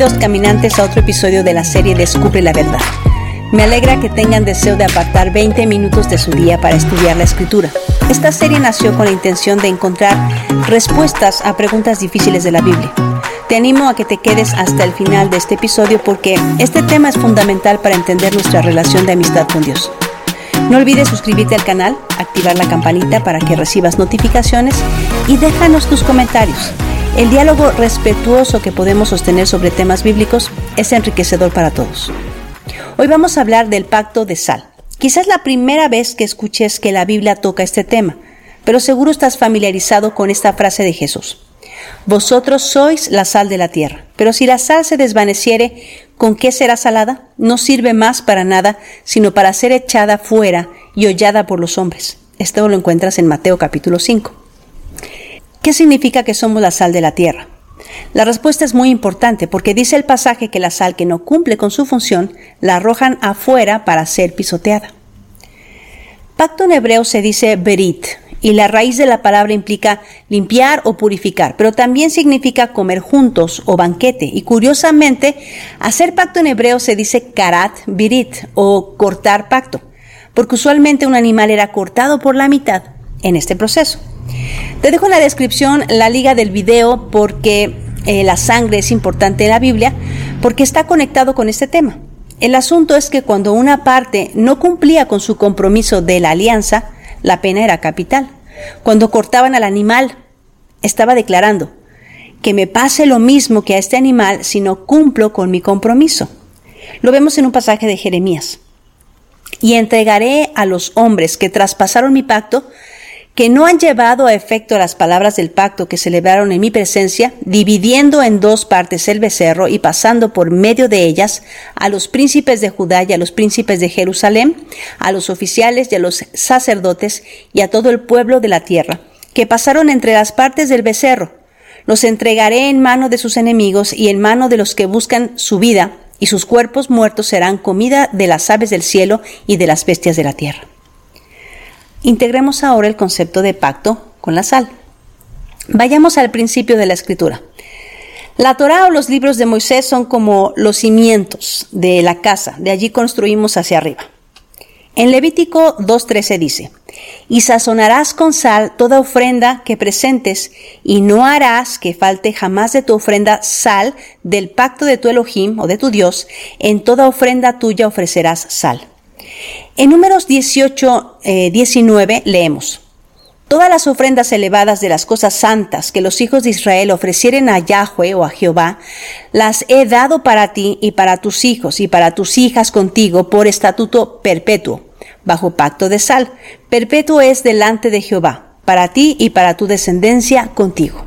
Bienvenidos caminantes a otro episodio de la serie Descubre la verdad. Me alegra que tengan deseo de apartar 20 minutos de su día para estudiar la escritura. Esta serie nació con la intención de encontrar respuestas a preguntas difíciles de la Biblia. Te animo a que te quedes hasta el final de este episodio porque este tema es fundamental para entender nuestra relación de amistad con Dios. No olvides suscribirte al canal, activar la campanita para que recibas notificaciones y déjanos tus comentarios. El diálogo respetuoso que podemos sostener sobre temas bíblicos es enriquecedor para todos. Hoy vamos a hablar del pacto de sal. Quizás la primera vez que escuches que la Biblia toca este tema, pero seguro estás familiarizado con esta frase de Jesús. Vosotros sois la sal de la tierra, pero si la sal se desvaneciere, ¿con qué será salada? No sirve más para nada, sino para ser echada fuera y hollada por los hombres. Esto lo encuentras en Mateo capítulo 5. ¿Qué significa que somos la sal de la tierra? La respuesta es muy importante porque dice el pasaje que la sal que no cumple con su función la arrojan afuera para ser pisoteada. Pacto en hebreo se dice berit y la raíz de la palabra implica limpiar o purificar, pero también significa comer juntos o banquete. Y curiosamente, hacer pacto en hebreo se dice karat birit o cortar pacto, porque usualmente un animal era cortado por la mitad en este proceso. Te dejo en la descripción la liga del video porque eh, la sangre es importante en la Biblia, porque está conectado con este tema. El asunto es que cuando una parte no cumplía con su compromiso de la alianza, la pena era capital. Cuando cortaban al animal, estaba declarando que me pase lo mismo que a este animal si no cumplo con mi compromiso. Lo vemos en un pasaje de Jeremías. Y entregaré a los hombres que traspasaron mi pacto que no han llevado a efecto las palabras del pacto que celebraron en mi presencia, dividiendo en dos partes el becerro y pasando por medio de ellas a los príncipes de Judá y a los príncipes de Jerusalén, a los oficiales y a los sacerdotes y a todo el pueblo de la tierra, que pasaron entre las partes del becerro. Los entregaré en mano de sus enemigos y en mano de los que buscan su vida, y sus cuerpos muertos serán comida de las aves del cielo y de las bestias de la tierra. Integremos ahora el concepto de pacto con la sal. Vayamos al principio de la escritura. La Torá o los libros de Moisés son como los cimientos de la casa, de allí construimos hacia arriba. En Levítico 2.13 dice, y sazonarás con sal toda ofrenda que presentes, y no harás que falte jamás de tu ofrenda sal del pacto de tu Elohim o de tu Dios, en toda ofrenda tuya ofrecerás sal. En números 18, 19 eh, leemos, Todas las ofrendas elevadas de las cosas santas que los hijos de Israel ofrecieren a Yahweh o a Jehová, las he dado para ti y para tus hijos y para tus hijas contigo por estatuto perpetuo, bajo pacto de sal. Perpetuo es delante de Jehová, para ti y para tu descendencia contigo.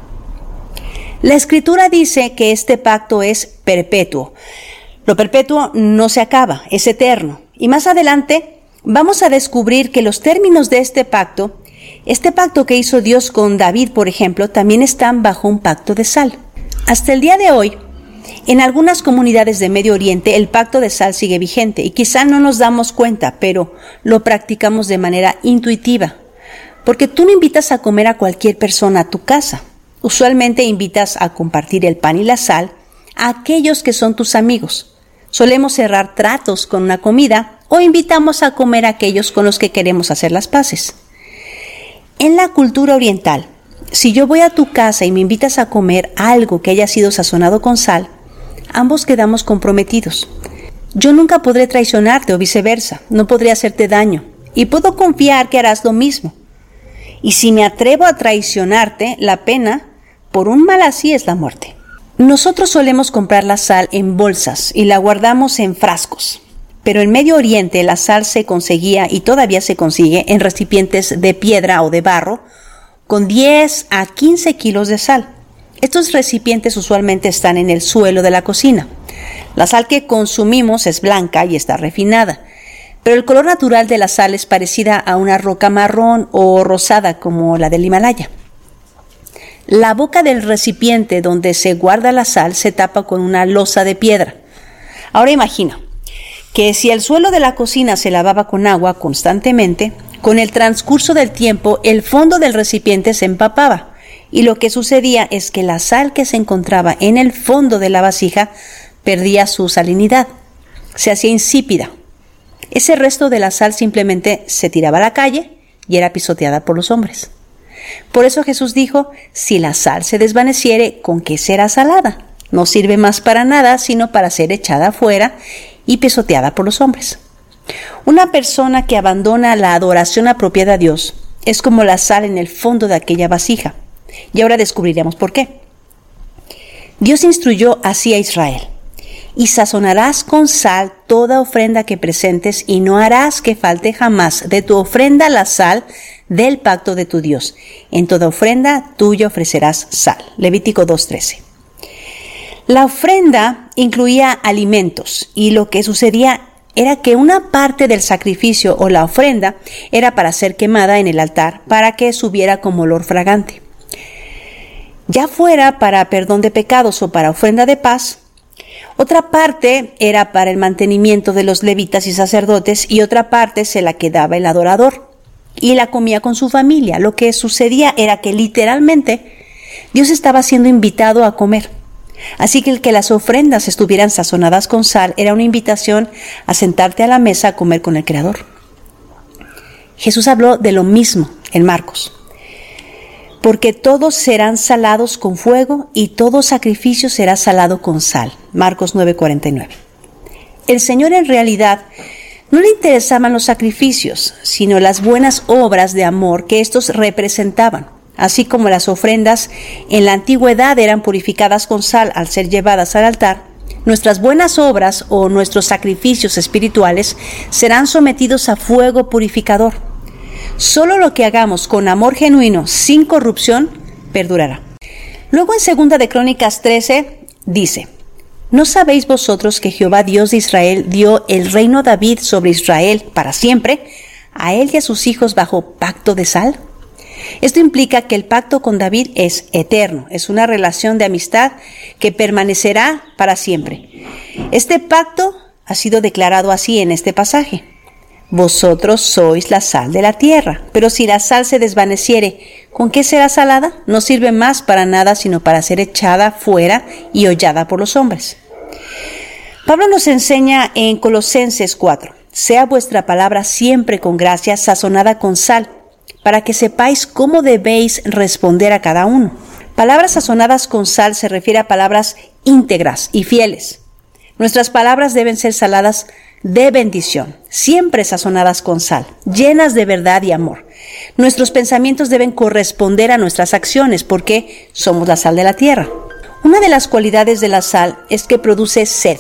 La escritura dice que este pacto es perpetuo. Lo perpetuo no se acaba, es eterno. Y más adelante vamos a descubrir que los términos de este pacto, este pacto que hizo Dios con David, por ejemplo, también están bajo un pacto de sal. Hasta el día de hoy, en algunas comunidades de Medio Oriente el pacto de sal sigue vigente y quizá no nos damos cuenta, pero lo practicamos de manera intuitiva. Porque tú no invitas a comer a cualquier persona a tu casa. Usualmente invitas a compartir el pan y la sal a aquellos que son tus amigos. Solemos cerrar tratos con una comida o invitamos a comer a aquellos con los que queremos hacer las paces. En la cultura oriental, si yo voy a tu casa y me invitas a comer algo que haya sido sazonado con sal, ambos quedamos comprometidos. Yo nunca podré traicionarte o viceversa, no podré hacerte daño, y puedo confiar que harás lo mismo. Y si me atrevo a traicionarte, la pena por un mal así es la muerte. Nosotros solemos comprar la sal en bolsas y la guardamos en frascos. Pero en Medio Oriente la sal se conseguía y todavía se consigue en recipientes de piedra o de barro con 10 a 15 kilos de sal. Estos recipientes usualmente están en el suelo de la cocina. La sal que consumimos es blanca y está refinada, pero el color natural de la sal es parecida a una roca marrón o rosada como la del Himalaya. La boca del recipiente donde se guarda la sal se tapa con una losa de piedra. Ahora imagina que si el suelo de la cocina se lavaba con agua constantemente, con el transcurso del tiempo el fondo del recipiente se empapaba y lo que sucedía es que la sal que se encontraba en el fondo de la vasija perdía su salinidad, se hacía insípida. Ese resto de la sal simplemente se tiraba a la calle y era pisoteada por los hombres. Por eso Jesús dijo, si la sal se desvaneciere, ¿con qué será salada? No sirve más para nada, sino para ser echada afuera y pisoteada por los hombres. Una persona que abandona la adoración apropiada a Dios es como la sal en el fondo de aquella vasija. Y ahora descubriremos por qué. Dios instruyó así a Israel. Y sazonarás con sal toda ofrenda que presentes y no harás que falte jamás de tu ofrenda la sal del pacto de tu Dios. En toda ofrenda tuya ofrecerás sal. Levítico 2.13. La ofrenda incluía alimentos y lo que sucedía era que una parte del sacrificio o la ofrenda era para ser quemada en el altar para que subiera como olor fragante. Ya fuera para perdón de pecados o para ofrenda de paz, otra parte era para el mantenimiento de los levitas y sacerdotes y otra parte se la quedaba el adorador y la comía con su familia. Lo que sucedía era que literalmente Dios estaba siendo invitado a comer. Así que el que las ofrendas estuvieran sazonadas con sal era una invitación a sentarte a la mesa a comer con el Creador. Jesús habló de lo mismo en Marcos. Porque todos serán salados con fuego y todo sacrificio será salado con sal. Marcos 9:49. El Señor en realidad no le interesaban los sacrificios, sino las buenas obras de amor que estos representaban. Así como las ofrendas en la antigüedad eran purificadas con sal al ser llevadas al altar, nuestras buenas obras o nuestros sacrificios espirituales serán sometidos a fuego purificador. Solo lo que hagamos con amor genuino, sin corrupción, perdurará. Luego en segunda de Crónicas 13 dice, ¿No sabéis vosotros que Jehová Dios de Israel dio el reino a David sobre Israel para siempre, a él y a sus hijos bajo pacto de sal? Esto implica que el pacto con David es eterno, es una relación de amistad que permanecerá para siempre. Este pacto ha sido declarado así en este pasaje. Vosotros sois la sal de la tierra, pero si la sal se desvaneciere, ¿con qué será salada? No sirve más para nada sino para ser echada fuera y hollada por los hombres. Pablo nos enseña en Colosenses 4, sea vuestra palabra siempre con gracia, sazonada con sal para que sepáis cómo debéis responder a cada uno. Palabras sazonadas con sal se refiere a palabras íntegras y fieles. Nuestras palabras deben ser saladas de bendición, siempre sazonadas con sal, llenas de verdad y amor. Nuestros pensamientos deben corresponder a nuestras acciones porque somos la sal de la tierra. Una de las cualidades de la sal es que produce sed.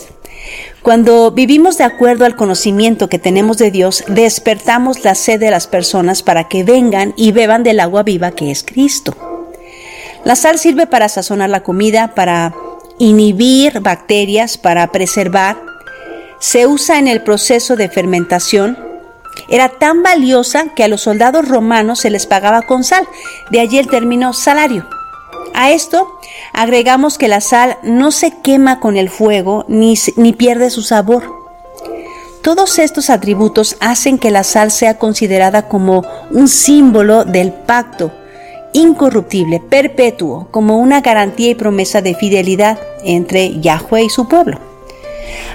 Cuando vivimos de acuerdo al conocimiento que tenemos de Dios, despertamos la sed de las personas para que vengan y beban del agua viva que es Cristo. La sal sirve para sazonar la comida, para inhibir bacterias, para preservar. Se usa en el proceso de fermentación. Era tan valiosa que a los soldados romanos se les pagaba con sal, de allí el término salario. A esto agregamos que la sal no se quema con el fuego ni, ni pierde su sabor. Todos estos atributos hacen que la sal sea considerada como un símbolo del pacto incorruptible, perpetuo, como una garantía y promesa de fidelidad entre Yahweh y su pueblo.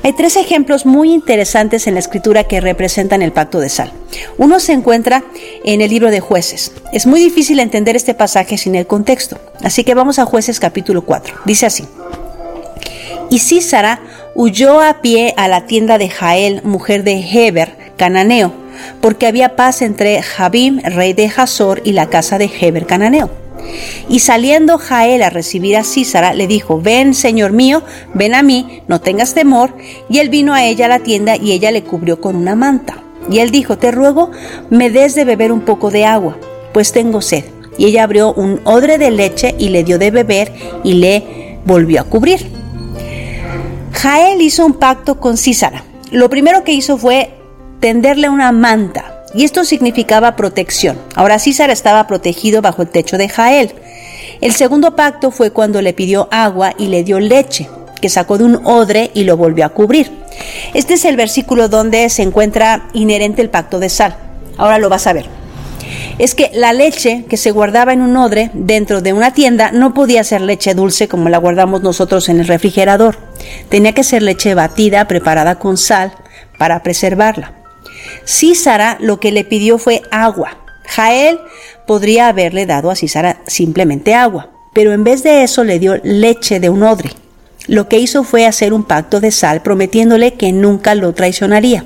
Hay tres ejemplos muy interesantes en la escritura que representan el pacto de sal. Uno se encuentra en el libro de jueces. Es muy difícil entender este pasaje sin el contexto, así que vamos a jueces capítulo 4. Dice así. Y Císara huyó a pie a la tienda de Jael, mujer de Heber, cananeo, porque había paz entre Jabim, rey de Hazor, y la casa de Heber, cananeo. Y saliendo Jael a recibir a Císara, le dijo, ven, señor mío, ven a mí, no tengas temor. Y él vino a ella a la tienda y ella le cubrió con una manta. Y él dijo, te ruego, me des de beber un poco de agua, pues tengo sed. Y ella abrió un odre de leche y le dio de beber y le volvió a cubrir. Jael hizo un pacto con Císara. Lo primero que hizo fue tenderle una manta y esto significaba protección. Ahora César estaba protegido bajo el techo de Jael. El segundo pacto fue cuando le pidió agua y le dio leche, que sacó de un odre y lo volvió a cubrir. Este es el versículo donde se encuentra inherente el pacto de sal. Ahora lo vas a ver. Es que la leche que se guardaba en un odre dentro de una tienda no podía ser leche dulce como la guardamos nosotros en el refrigerador. Tenía que ser leche batida preparada con sal para preservarla. Císara lo que le pidió fue agua. Jael podría haberle dado a Císara simplemente agua, pero en vez de eso le dio leche de un odre. Lo que hizo fue hacer un pacto de sal prometiéndole que nunca lo traicionaría.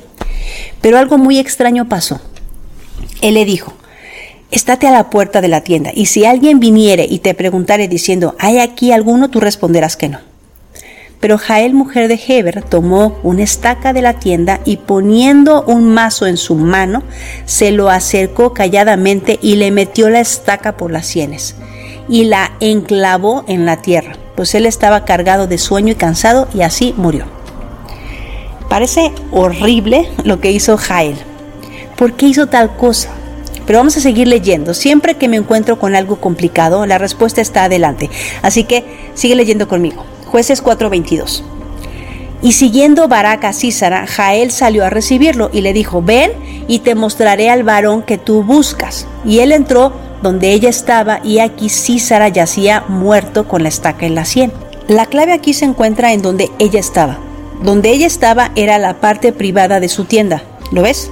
Pero algo muy extraño pasó. Él le dijo, estate a la puerta de la tienda, y si alguien viniere y te preguntare diciendo, ¿hay aquí alguno? tú responderás que no. Pero Jael, mujer de Heber, tomó una estaca de la tienda y poniendo un mazo en su mano, se lo acercó calladamente y le metió la estaca por las sienes y la enclavó en la tierra, pues él estaba cargado de sueño y cansado y así murió. Parece horrible lo que hizo Jael. ¿Por qué hizo tal cosa? Pero vamos a seguir leyendo. Siempre que me encuentro con algo complicado, la respuesta está adelante. Así que sigue leyendo conmigo. Jueces 4:22. Y siguiendo Barak a Císara, Jael salió a recibirlo y le dijo, ven y te mostraré al varón que tú buscas. Y él entró donde ella estaba y aquí Císara yacía muerto con la estaca en la sien. La clave aquí se encuentra en donde ella estaba. Donde ella estaba era la parte privada de su tienda. ¿Lo ves?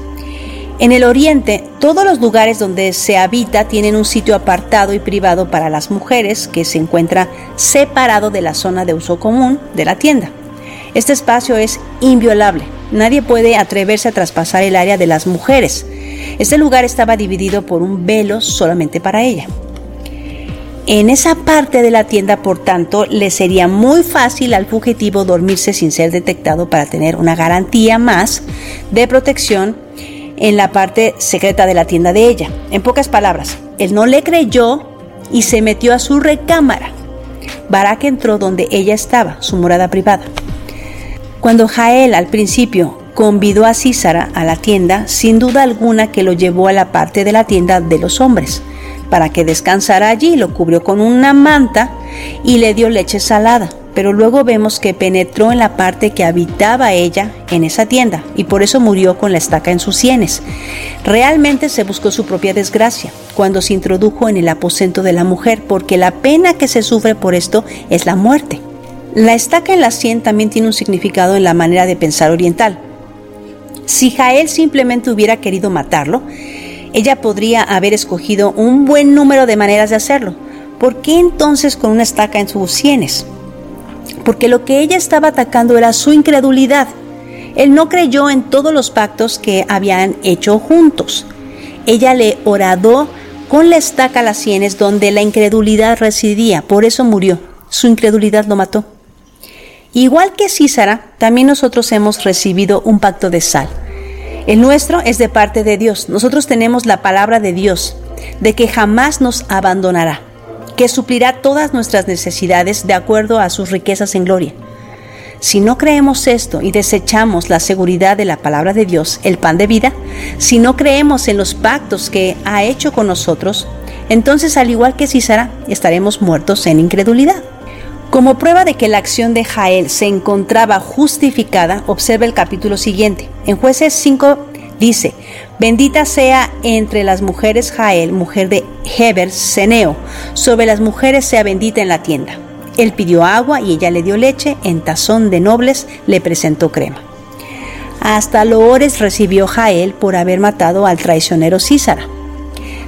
En el oriente, todos los lugares donde se habita tienen un sitio apartado y privado para las mujeres que se encuentra separado de la zona de uso común de la tienda. Este espacio es inviolable. Nadie puede atreverse a traspasar el área de las mujeres. Este lugar estaba dividido por un velo solamente para ella. En esa parte de la tienda, por tanto, le sería muy fácil al fugitivo dormirse sin ser detectado para tener una garantía más de protección en la parte secreta de la tienda de ella. En pocas palabras, él no le creyó y se metió a su recámara. Barak entró donde ella estaba, su morada privada. Cuando Jael al principio convidó a Císara a la tienda, sin duda alguna que lo llevó a la parte de la tienda de los hombres, para que descansara allí, lo cubrió con una manta y le dio leche salada pero luego vemos que penetró en la parte que habitaba ella en esa tienda y por eso murió con la estaca en sus sienes. Realmente se buscó su propia desgracia cuando se introdujo en el aposento de la mujer, porque la pena que se sufre por esto es la muerte. La estaca en la sien también tiene un significado en la manera de pensar oriental. Si Jael simplemente hubiera querido matarlo, ella podría haber escogido un buen número de maneras de hacerlo. ¿Por qué entonces con una estaca en sus sienes? Porque lo que ella estaba atacando era su incredulidad. Él no creyó en todos los pactos que habían hecho juntos. Ella le oradó con la estaca a las sienes donde la incredulidad residía, por eso murió. Su incredulidad lo mató. Igual que Císara, también nosotros hemos recibido un pacto de sal. El nuestro es de parte de Dios. Nosotros tenemos la palabra de Dios, de que jamás nos abandonará que suplirá todas nuestras necesidades de acuerdo a sus riquezas en gloria. Si no creemos esto y desechamos la seguridad de la palabra de Dios, el pan de vida, si no creemos en los pactos que ha hecho con nosotros, entonces al igual que Císara, estaremos muertos en incredulidad. Como prueba de que la acción de Jael se encontraba justificada, observa el capítulo siguiente. En jueces 5 dice, Bendita sea entre las mujeres Jael, mujer de Heber, Seneo. Sobre las mujeres sea bendita en la tienda. Él pidió agua y ella le dio leche, en tazón de nobles le presentó crema. Hasta loores recibió Jael por haber matado al traicionero Císara.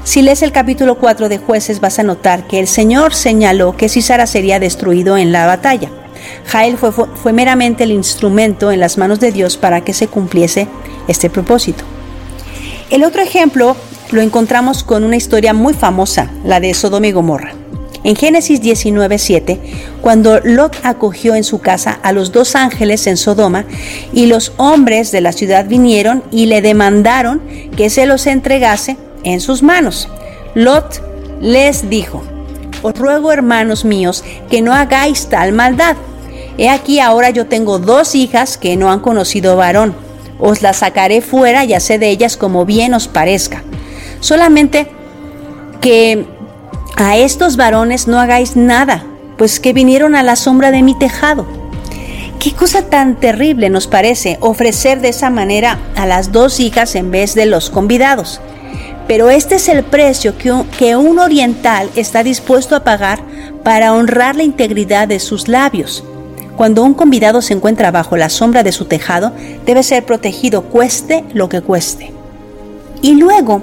Si lees el capítulo 4 de jueces vas a notar que el Señor señaló que Císara sería destruido en la batalla. Jael fue, fue meramente el instrumento en las manos de Dios para que se cumpliese este propósito. El otro ejemplo lo encontramos con una historia muy famosa, la de Sodoma y Gomorra. En Génesis 19:7, cuando Lot acogió en su casa a los dos ángeles en Sodoma, y los hombres de la ciudad vinieron y le demandaron que se los entregase en sus manos. Lot les dijo, Os ruego, hermanos míos, que no hagáis tal maldad. He aquí ahora yo tengo dos hijas que no han conocido varón os las sacaré fuera y haced de ellas como bien os parezca. Solamente que a estos varones no hagáis nada, pues que vinieron a la sombra de mi tejado. Qué cosa tan terrible nos parece ofrecer de esa manera a las dos hijas en vez de los convidados. Pero este es el precio que un, que un oriental está dispuesto a pagar para honrar la integridad de sus labios. Cuando un convidado se encuentra bajo la sombra de su tejado, debe ser protegido cueste lo que cueste. Y luego,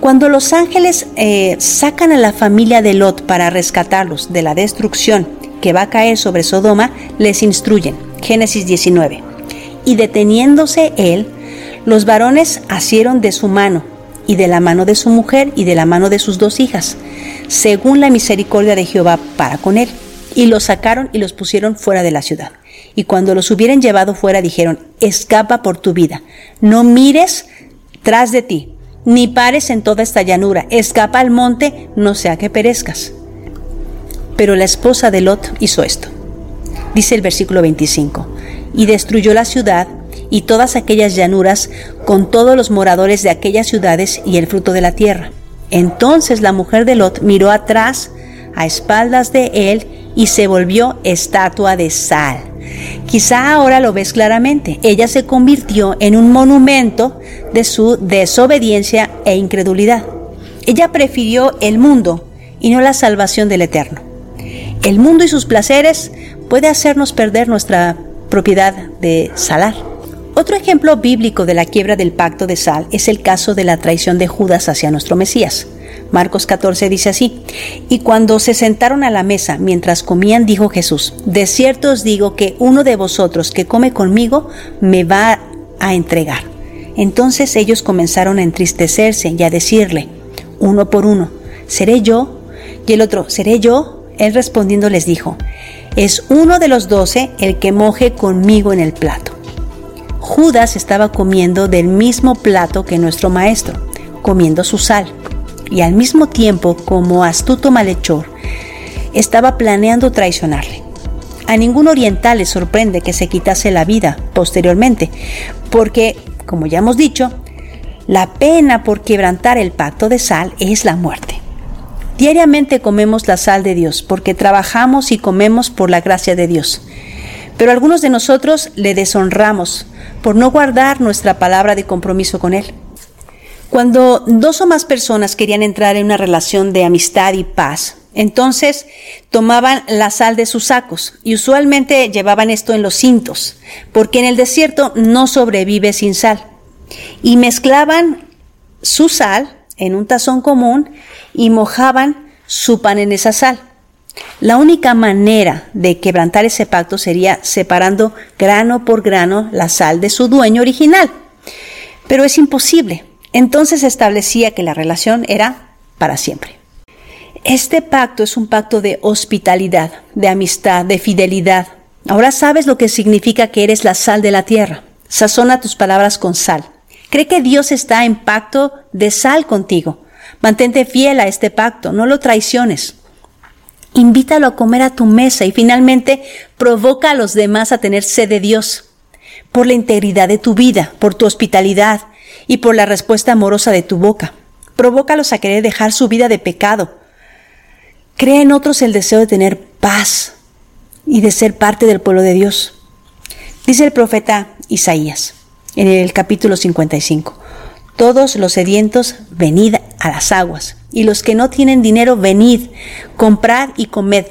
cuando los ángeles eh, sacan a la familia de Lot para rescatarlos de la destrucción que va a caer sobre Sodoma, les instruyen. Génesis 19. Y deteniéndose él, los varones asieron de su mano y de la mano de su mujer y de la mano de sus dos hijas, según la misericordia de Jehová para con él y los sacaron y los pusieron fuera de la ciudad. Y cuando los hubieran llevado fuera dijeron, escapa por tu vida, no mires tras de ti, ni pares en toda esta llanura, escapa al monte, no sea que perezcas. Pero la esposa de Lot hizo esto. Dice el versículo 25, y destruyó la ciudad y todas aquellas llanuras con todos los moradores de aquellas ciudades y el fruto de la tierra. Entonces la mujer de Lot miró atrás a espaldas de él y se volvió estatua de sal. Quizá ahora lo ves claramente. Ella se convirtió en un monumento de su desobediencia e incredulidad. Ella prefirió el mundo y no la salvación del Eterno. El mundo y sus placeres puede hacernos perder nuestra propiedad de salar. Otro ejemplo bíblico de la quiebra del pacto de sal es el caso de la traición de Judas hacia nuestro Mesías. Marcos 14 dice así, y cuando se sentaron a la mesa mientras comían, dijo Jesús, de cierto os digo que uno de vosotros que come conmigo me va a entregar. Entonces ellos comenzaron a entristecerse y a decirle, uno por uno, ¿seré yo? Y el otro, ¿seré yo? Él respondiendo les dijo, es uno de los doce el que moje conmigo en el plato. Judas estaba comiendo del mismo plato que nuestro maestro, comiendo su sal y al mismo tiempo, como astuto malhechor, estaba planeando traicionarle. A ningún oriental le sorprende que se quitase la vida posteriormente, porque, como ya hemos dicho, la pena por quebrantar el pacto de sal es la muerte. Diariamente comemos la sal de Dios porque trabajamos y comemos por la gracia de Dios. Pero algunos de nosotros le deshonramos por no guardar nuestra palabra de compromiso con Él. Cuando dos o más personas querían entrar en una relación de amistad y paz, entonces tomaban la sal de sus sacos y usualmente llevaban esto en los cintos, porque en el desierto no sobrevive sin sal. Y mezclaban su sal en un tazón común y mojaban su pan en esa sal. La única manera de quebrantar ese pacto sería separando grano por grano la sal de su dueño original. Pero es imposible, entonces establecía que la relación era para siempre. Este pacto es un pacto de hospitalidad, de amistad, de fidelidad. Ahora sabes lo que significa que eres la sal de la tierra. Sazona tus palabras con sal. Cree que Dios está en pacto de sal contigo. Mantente fiel a este pacto, no lo traiciones. Invítalo a comer a tu mesa y finalmente provoca a los demás a tener sed de Dios por la integridad de tu vida, por tu hospitalidad, y por la respuesta amorosa de tu boca. Provócalos a querer dejar su vida de pecado. Crea en otros el deseo de tener paz y de ser parte del pueblo de Dios. Dice el profeta Isaías en el capítulo 55. Todos los sedientos, venid a las aguas, y los que no tienen dinero, venid, comprad y comed.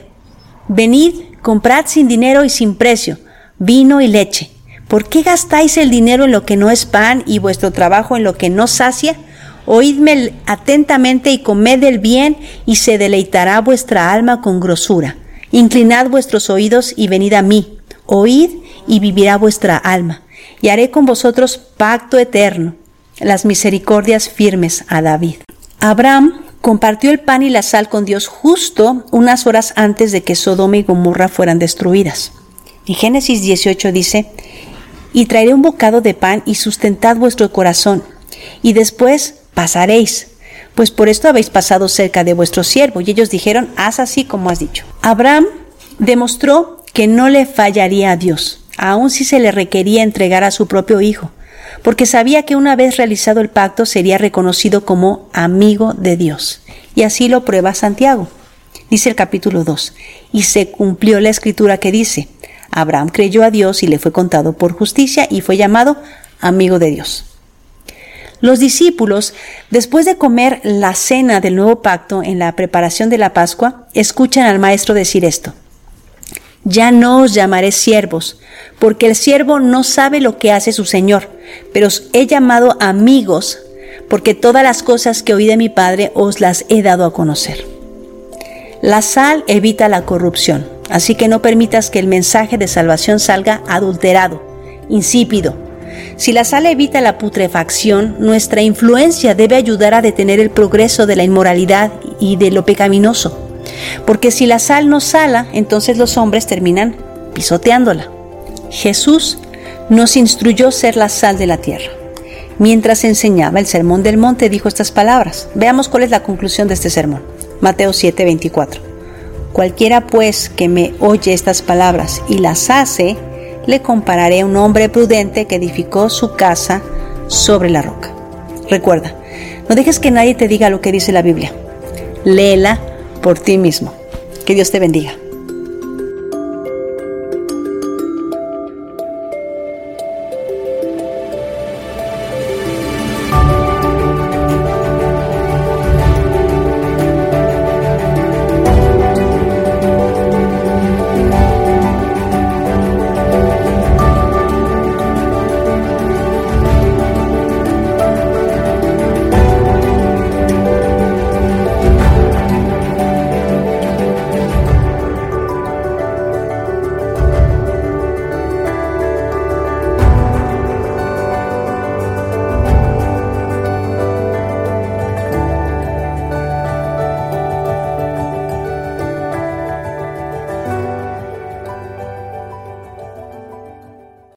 Venid, comprad sin dinero y sin precio, vino y leche ¿Por qué gastáis el dinero en lo que no es pan y vuestro trabajo en lo que no sacia? Oídme atentamente y comed el bien, y se deleitará vuestra alma con grosura. Inclinad vuestros oídos y venid a mí. Oíd y vivirá vuestra alma. Y haré con vosotros pacto eterno, las misericordias firmes a David. Abraham compartió el pan y la sal con Dios justo unas horas antes de que Sodoma y Gomorra fueran destruidas. En Génesis 18 dice, y traeré un bocado de pan y sustentad vuestro corazón, y después pasaréis, pues por esto habéis pasado cerca de vuestro siervo. Y ellos dijeron, haz así como has dicho. Abraham demostró que no le fallaría a Dios, aun si se le requería entregar a su propio hijo, porque sabía que una vez realizado el pacto sería reconocido como amigo de Dios. Y así lo prueba Santiago. Dice el capítulo 2, y se cumplió la escritura que dice, Abraham creyó a Dios y le fue contado por justicia y fue llamado amigo de Dios. Los discípulos, después de comer la cena del nuevo pacto en la preparación de la Pascua, escuchan al Maestro decir esto. Ya no os llamaré siervos, porque el siervo no sabe lo que hace su Señor, pero os he llamado amigos, porque todas las cosas que oí de mi Padre os las he dado a conocer. La sal evita la corrupción, así que no permitas que el mensaje de salvación salga adulterado, insípido. Si la sal evita la putrefacción, nuestra influencia debe ayudar a detener el progreso de la inmoralidad y de lo pecaminoso. Porque si la sal no sala, entonces los hombres terminan pisoteándola. Jesús nos instruyó ser la sal de la tierra. Mientras enseñaba el sermón del monte dijo estas palabras. Veamos cuál es la conclusión de este sermón. Mateo 7:24. Cualquiera pues que me oye estas palabras y las hace, le compararé a un hombre prudente que edificó su casa sobre la roca. Recuerda, no dejes que nadie te diga lo que dice la Biblia. Léela por ti mismo. Que Dios te bendiga.